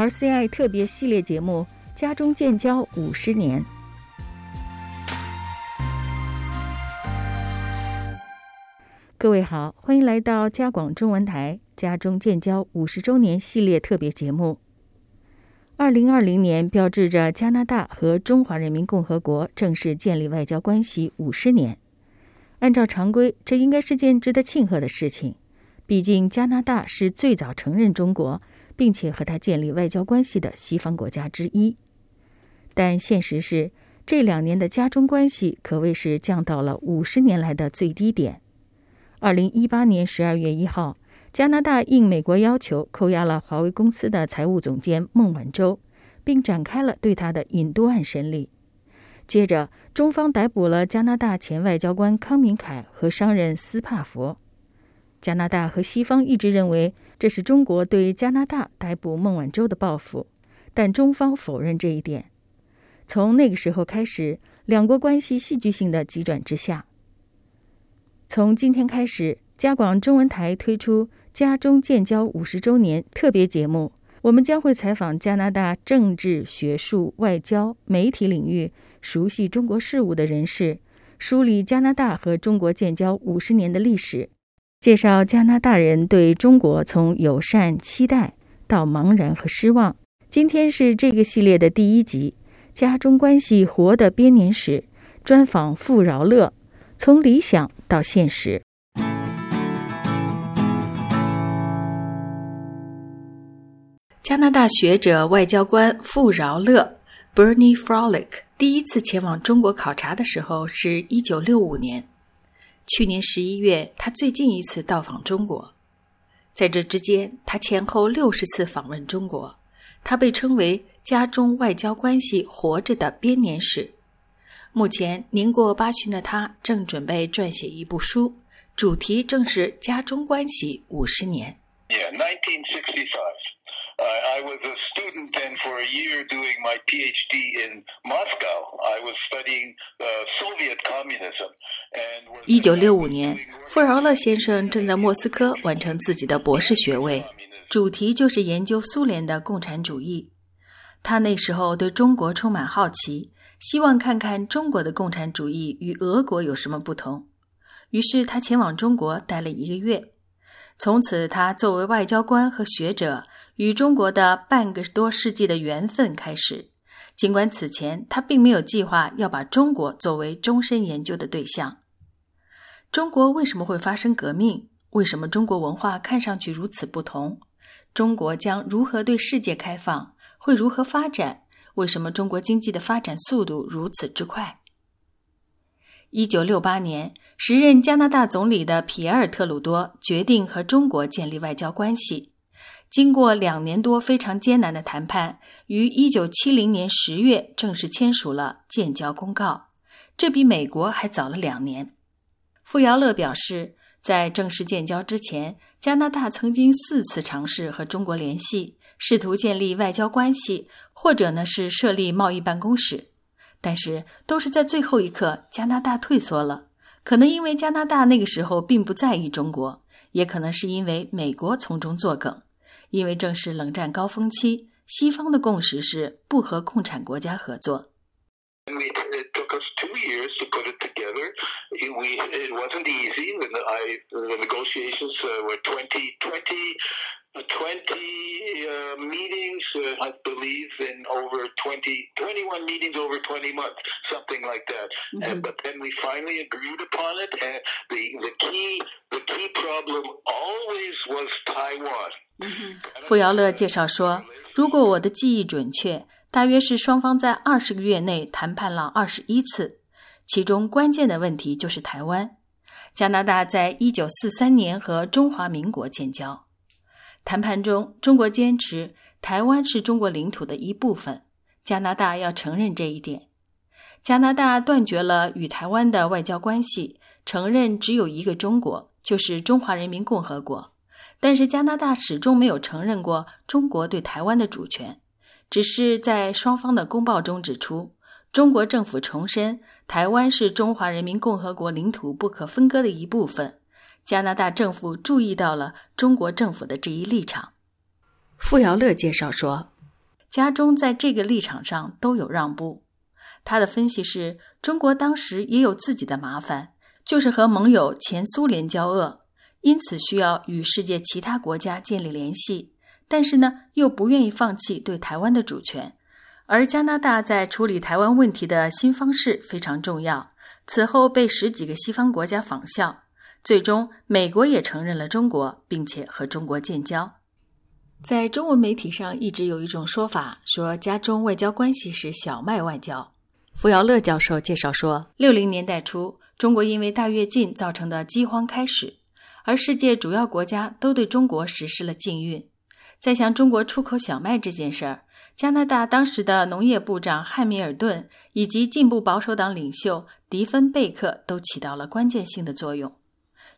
RCI 特别系列节目《家中建交五十年》。各位好，欢迎来到加广中文台《家中建交五十周年》系列特别节目。二零二零年标志着加拿大和中华人民共和国正式建立外交关系五十年。按照常规，这应该是件值得庆贺的事情。毕竟，加拿大是最早承认中国，并且和他建立外交关系的西方国家之一。但现实是，这两年的加中关系可谓是降到了五十年来的最低点。二零一八年十二月一号，加拿大应美国要求扣押了华为公司的财务总监孟晚舟，并展开了对他的引渡案审理。接着，中方逮捕了加拿大前外交官康明凯和商人斯帕佛。加拿大和西方一直认为这是中国对加拿大逮捕孟晚舟的报复，但中方否认这一点。从那个时候开始，两国关系戏剧性的急转直下。从今天开始，加广中文台推出“加中建交五十周年”特别节目，我们将会采访加拿大政治、学术、外交、媒体领域熟悉中国事务的人士，梳理加拿大和中国建交五十年的历史，介绍加拿大人对中国从友善、期待到茫然和失望。今天是这个系列的第一集，《家中关系活的编年史》，专访傅饶乐。从理想到现实，加拿大学者、外交官傅饶乐 （Bernie Frolic） 第一次前往中国考察的时候是一九六五年。去年十一月，他最近一次到访中国。在这之间，他前后六十次访问中国。他被称为“家中外交关系活着的编年史”。目前年过八旬的他正准备撰写一部书，主题正是家中关系五十年。Yeah, 1965. Uh, I was a student then for a year doing my PhD in Moscow. I was studying uh, Soviet communism. And 一九六五年，富饶乐先生正在莫斯科完成自己的博士学位，主题就是研究苏联的共产主义。他那时候对中国充满好奇。希望看看中国的共产主义与俄国有什么不同，于是他前往中国待了一个月。从此，他作为外交官和学者与中国的半个多世纪的缘分开始。尽管此前他并没有计划要把中国作为终身研究的对象。中国为什么会发生革命？为什么中国文化看上去如此不同？中国将如何对世界开放？会如何发展？为什么中国经济的发展速度如此之快？一九六八年，时任加拿大总理的皮埃尔·特鲁多决定和中国建立外交关系。经过两年多非常艰难的谈判，于一九七零年十月正式签署了建交公告。这比美国还早了两年。傅尧乐表示，在正式建交之前，加拿大曾经四次尝试和中国联系。试图建立外交关系，或者呢是设立贸易办公室，但是都是在最后一刻，加拿大退缩了。可能因为加拿大那个时候并不在意中国，也可能是因为美国从中作梗。因为正是冷战高峰期，西方的共识是不和共产国家合作。Twenty meetings, I believe, in over twenty twenty-one meetings over twenty months, something like that. And but then we finally agreed upon it. And the the key the key problem always was Taiwan. 傅尧乐介绍说，如果我的记忆准确，大约是双方在二十个月内谈判了二十一次，其中关键的问题就是台湾。加拿大在一九四三年和中华民国建交。谈判中，中国坚持台湾是中国领土的一部分，加拿大要承认这一点。加拿大断绝了与台湾的外交关系，承认只有一个中国，就是中华人民共和国。但是加拿大始终没有承认过中国对台湾的主权，只是在双方的公报中指出，中国政府重申台湾是中华人民共和国领土不可分割的一部分。加拿大政府注意到了中国政府的这一立场。傅尧乐介绍说家中在这个立场上都有让步。他的分析是中国当时也有自己的麻烦，就是和盟友前苏联交恶，因此需要与世界其他国家建立联系，但是呢，又不愿意放弃对台湾的主权。而加拿大在处理台湾问题的新方式非常重要，此后被十几个西方国家仿效，最终美国也承认了中国，并且和中国建交。在中文媒体上一直有一种说法，说加中外交关系是小麦外交。傅尧乐教授介绍说，六零年代初，中国因为大跃进造成的饥荒开始，而世界主要国家都对中国实施了禁运。在向中国出口小麦这件事儿，加拿大当时的农业部长汉密尔顿以及进步保守党领袖迪芬贝克都起到了关键性的作用。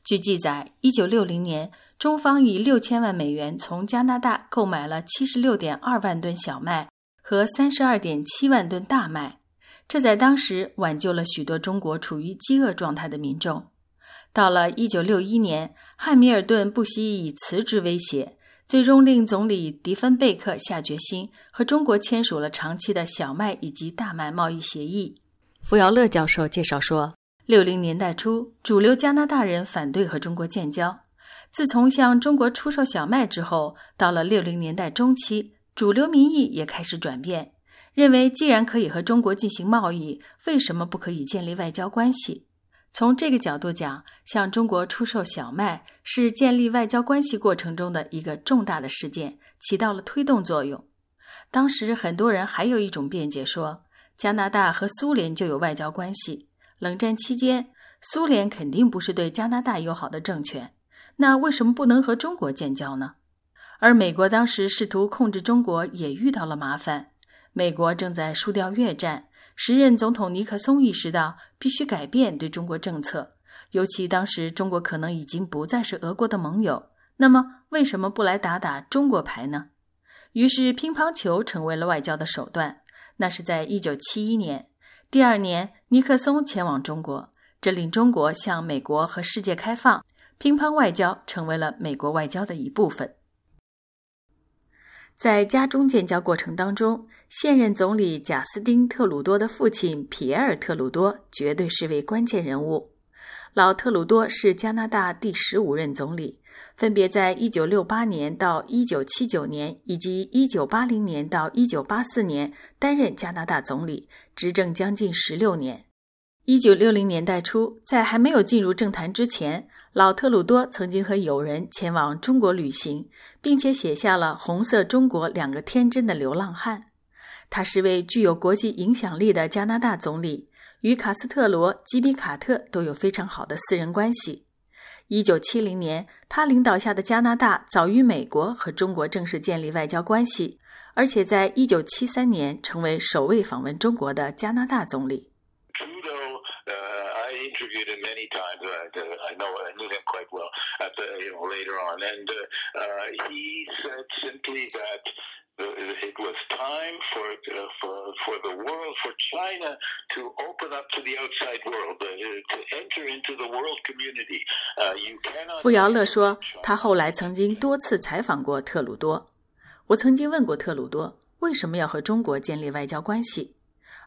据记载，一九六零年，中方以六千万美元从加拿大购买了七十六点二万吨小麦和三十二点七万吨大麦。这在当时挽救了许多中国处于饥饿状态的民众。到了一九六一年，汉密尔顿不惜以辞职威胁，最终令总理迪芬贝克下决心和中国签署了长期的小麦以及大麦贸易协议。福尧乐教授介绍说，六零年代初，主流加拿大人反对和中国建交。自从向中国出售小麦之后，到了六零年代中期，主流民意也开始转变。认为，既然可以和中国进行贸易，为什么不可以建立外交关系？从这个角度讲，向中国出售小麦是建立外交关系过程中的一个重大的事件，起到了推动作用。当时很多人还有一种辩解说，加拿大和苏联就有外交关系，冷战期间苏联肯定不是对加拿大友好的政权，那为什么不能和中国建交呢？而美国当时试图控制中国，也遇到了麻烦。美国正在输掉越战，时任总统尼克松意识到必须改变对中国政策，尤其当时中国可能已经不再是俄国的盟友，那么为什么不来打打中国牌呢？于是乒乓球成为了外交的手段。那是在一九七一年，第二年尼克松前往中国，这令中国向美国和世界开放，乒乓外交成为了美国外交的一部分。在家中建交过程当中，现任总理贾斯汀·特鲁多的父亲皮埃尔·特鲁多绝对是位关键人物。老特鲁多是加拿大第十五任总理，分别在1968年到1979年以及1980年到1984年担任加拿大总理，执政将近十六年。一九六零年代初，在还没有进入政坛之前，老特鲁多曾经和友人前往中国旅行，并且写下了《红色中国》两个天真的流浪汉。他是位具有国际影响力的加拿大总理，与卡斯特罗、吉比卡特都有非常好的私人关系。一九七零年，他领导下的加拿大早于美国和中国正式建立外交关系，而且在一九七三年成为首位访问中国的加拿大总理。Interviewed him many times. I, I know I knew him quite well. At the, you know later on, and uh, he said simply that. It was time for uh, for for the world, for China to open up to the outside world, uh, to enter into the world community. Uh, you cannot. 傅尧乐说，他后来曾经多次采访过特鲁多。我曾经问过特鲁多为什么要和中国建立外交关系，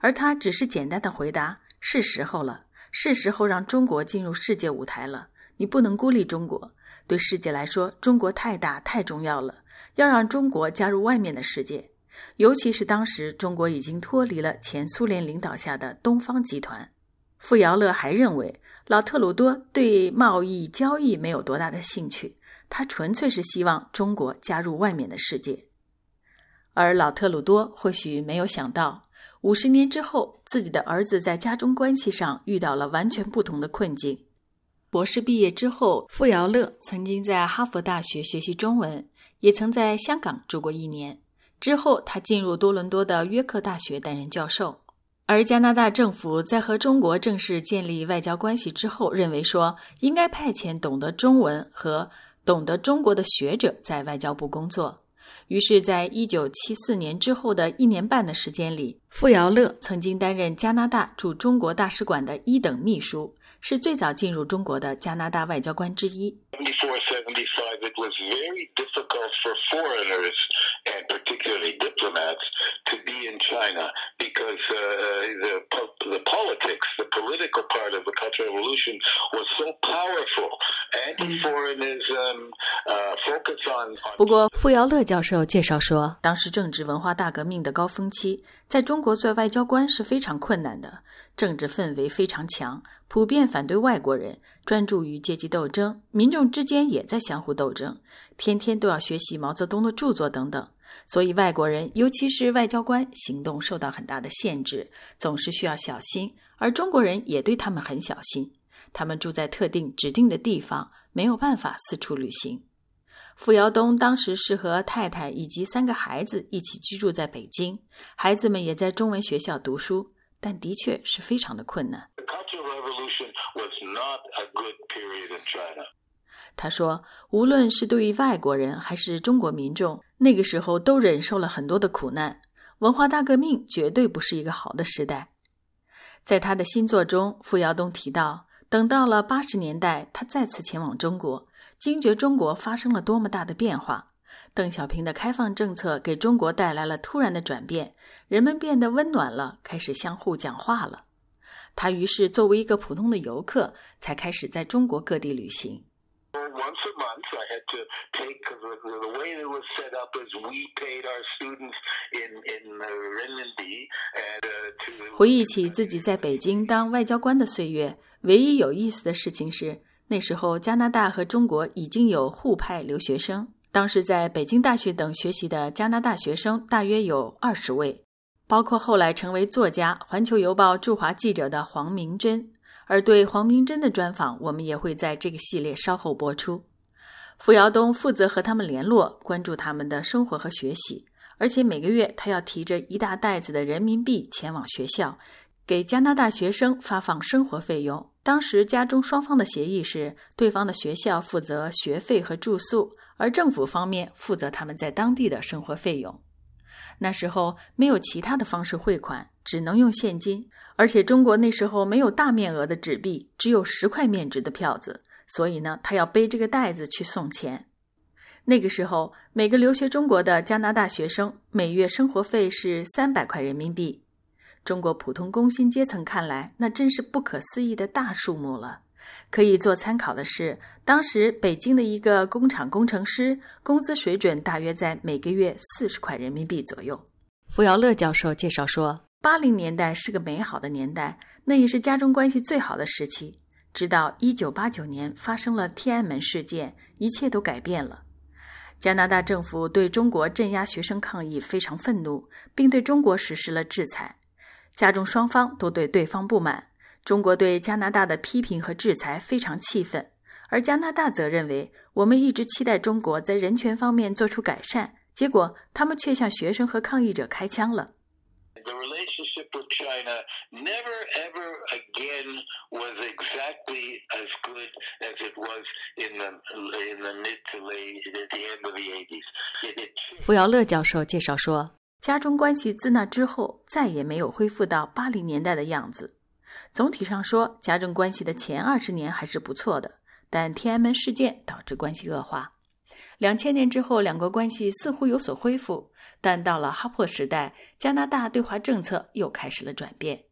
而他只是简单的回答：是时候了。是时候让中国进入世界舞台了。你不能孤立中国，对世界来说，中国太大太重要了。要让中国加入外面的世界，尤其是当时中国已经脱离了前苏联领导下的东方集团。傅尧乐还认为，老特鲁多对贸易交易没有多大的兴趣，他纯粹是希望中国加入外面的世界。而老特鲁多或许没有想到。五十年之后，自己的儿子在家中关系上遇到了完全不同的困境。博士毕业之后，傅尧乐曾经在哈佛大学学习中文，也曾在香港住过一年。之后，他进入多伦多的约克大学担任教授。而加拿大政府在和中国正式建立外交关系之后，认为说应该派遣懂得中文和懂得中国的学者在外交部工作。于是，在一九七四年之后的一年半的时间里，傅尧乐曾经担任加拿大驻中国大使馆的一等秘书，是最早进入中国的加拿大外交官之一。Before 75, it was very difficult for foreigners and particularly diplomats to be in China because the the politics, the political part of the Cultural Revolution was so powerful. 不过，傅尧乐教授介绍说，当时正值文化大革命的高峰期，在中国做外交官是非常困难的，政治氛围非常强，普遍反对外国人，专注于阶级斗争，民众之间也在相互斗争，天天都要学习毛泽东的著作等等。所以，外国人，尤其是外交官，行动受到很大的限制，总是需要小心。而中国人也对他们很小心，他们住在特定指定的地方，没有办法四处旅行。傅尧东当时是和太太以及三个孩子一起居住在北京，孩子们也在中文学校读书，但的确是非常的困难。他说：“无论是对于外国人还是中国民众，那个时候都忍受了很多的苦难。文化大革命绝对不是一个好的时代。”在他的新作中，傅尧东提到，等到了八十年代，他再次前往中国，惊觉中国发生了多么大的变化。邓小平的开放政策给中国带来了突然的转变，人们变得温暖了，开始相互讲话了。他于是作为一个普通的游客，才开始在中国各地旅行。once a month I had to take the, the way it was set up is we paid our students in in renminbi and to 回忆起自己在北京当外交官的岁月，唯一有意思的事情是，那时候加拿大和中国已经有互派留学生。当时在北京大学等学习的加拿大学生大约有二十位，包括后来成为作家、《环球邮报》驻华记者的黄明珍。而对黄明珍的专访，我们也会在这个系列稍后播出。傅尧东负责和他们联络，关注他们的生活和学习，而且每个月他要提着一大袋子的人民币前往学校，给加拿大学生发放生活费用。当时家中双方的协议是，对方的学校负责学费和住宿，而政府方面负责他们在当地的生活费用。那时候没有其他的方式汇款，只能用现金。而且中国那时候没有大面额的纸币，只有十块面值的票子，所以呢，他要背这个袋子去送钱。那个时候，每个留学中国的加拿大学生每月生活费是三百块人民币。中国普通工薪阶层看来，那真是不可思议的大数目了。可以做参考的是，当时北京的一个工厂工程师工资水准大约在每个月四十块人民币左右。傅尧乐教授介绍说。八零年代是个美好的年代，那也是家中关系最好的时期。直到一九八九年发生了天安门事件，一切都改变了。加拿大政府对中国镇压学生抗议非常愤怒，并对中国实施了制裁。家中双方都对对方不满，中国对加拿大的批评和制裁非常气愤，而加拿大则认为我们一直期待中国在人权方面做出改善，结果他们却向学生和抗议者开枪了。the relationship with China never ever again was exactly as good as it was in the in the mid to late at the end of the 80s. 傅尧乐教授介绍说，家中关系自那之后再也没有恢复到八零年代的样子。总体上说，家政关系的前二十年还是不错的，但天安门事件导致关系恶化。两千年之后，两国关系似乎有所恢复，但到了哈珀时代，加拿大对华政策又开始了转变。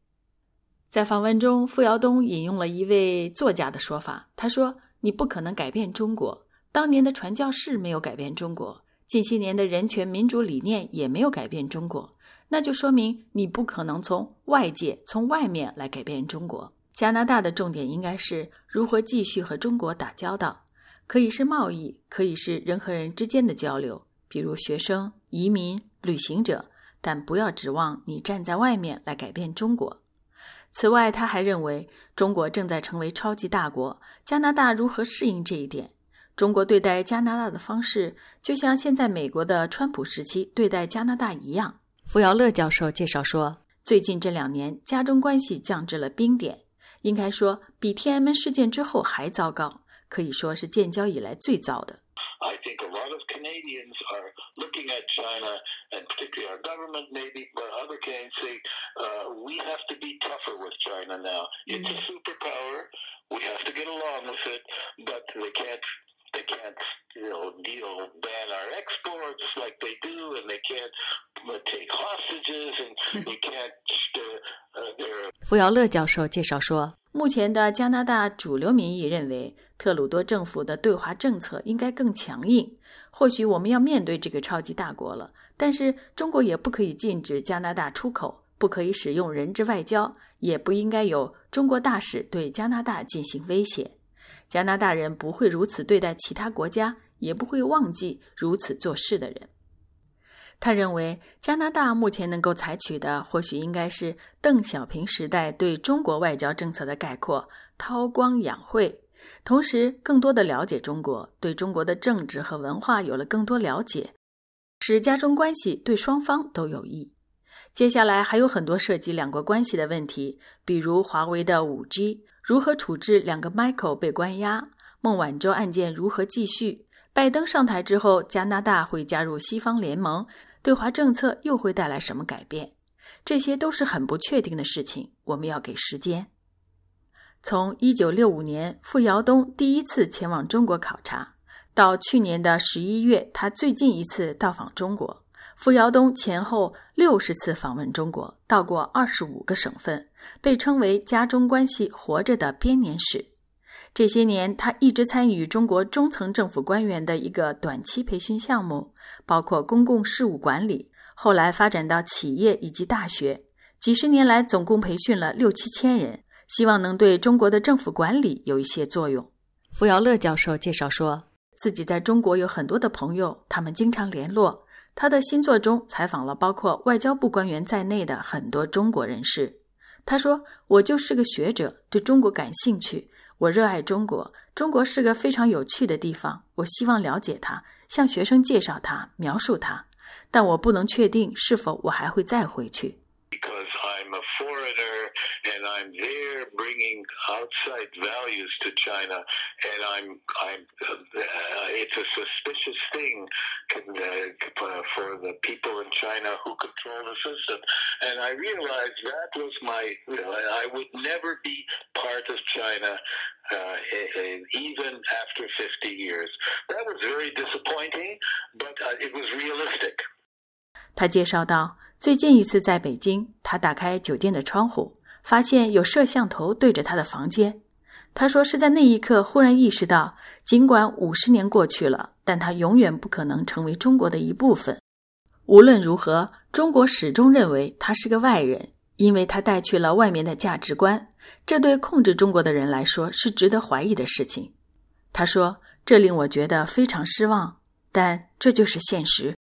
在访问中，傅尧东引用了一位作家的说法，他说：“你不可能改变中国，当年的传教士没有改变中国，近些年的人权民主理念也没有改变中国，那就说明你不可能从外界、从外面来改变中国。加拿大的重点应该是如何继续和中国打交道。”可以是贸易，可以是人和人之间的交流，比如学生、移民、旅行者，但不要指望你站在外面来改变中国。此外，他还认为中国正在成为超级大国，加拿大如何适应这一点？中国对待加拿大的方式，就像现在美国的川普时期对待加拿大一样。傅尧乐教授介绍说，最近这两年，加中关系降至了冰点，应该说比天安门事件之后还糟糕。可以说是建交以来最糟的。I think a lot of Canadians are looking at China, and particularly our government, maybe, but other Canadians say uh, we have to be tougher with China now. It's a superpower. We have to get along with it, but they can't they can't, you know, deal ban our exports like they do, and they can't take hostages, and they can't. Uh, 乐教授介绍说，目前的加拿大主流民意认为，特鲁多政府的对华政策应该更强硬。或许我们要面对这个超级大国了，但是中国也不可以禁止加拿大出口，不可以使用人质外交，也不应该有中国大使对加拿大进行威胁。加拿大人不会如此对待其他国家，也不会忘记如此做事的人。他认为，加拿大目前能够采取的，或许应该是邓小平时代对中国外交政策的概括，韬光养晦，同时更多的了解中国，对中国的政治和文化有了更多了解，使加中关系对双方都有益。接下来还有很多涉及两国关系的问题，比如华为的五 G。如何处置两个 Michael 被关押？孟晚舟案件如何继续？拜登上台之后，加拿大会加入西方联盟，对华政策又会带来什么改变？这些都是很不确定的事情，我们要给时间。从1965年傅尧东第一次前往中国考察，到去年的十一月，他最近一次到访中国。傅尧东前后六十次访问中国，到过二十五个省份，被称为家中关系活着的编年史。这些年，他一直参与中国中层政府官员的一个短期培训项目，包括公共事务管理，后来发展到企业以及大学。几十年来，总共培训了六七千人，希望能对中国的政府管理有一些作用。傅尧乐教授介绍说，自己在中国有很多的朋友，他们经常联络。他的新作中采访了包括外交部官员在内的很多中国人士。他说：“我就是个学者，对中国感兴趣，我热爱中国，中国是个非常有趣的地方。我希望了解它，向学生介绍它，描述它，但我不能确定是否我还会再回去。” and I'm there bringing outside values to China, and I'm I'm uh, it's a suspicious thing uh, for the people in China who control the system, and I realized that was my you know, I would never be part of China. Uh, even after 50 years. That was very disappointing, but uh, it was realistic. 他介绍到，最近一次在北京，他打开酒店的窗户， 发现有摄像头对着他的房间，他说是在那一刻忽然意识到，尽管五十年过去了，但他永远不可能成为中国的一部分。无论如何，中国始终认为他是个外人，因为他带去了外面的价值观。这对控制中国的人来说是值得怀疑的事情。他说：“这令我觉得非常失望，但这就是现实。”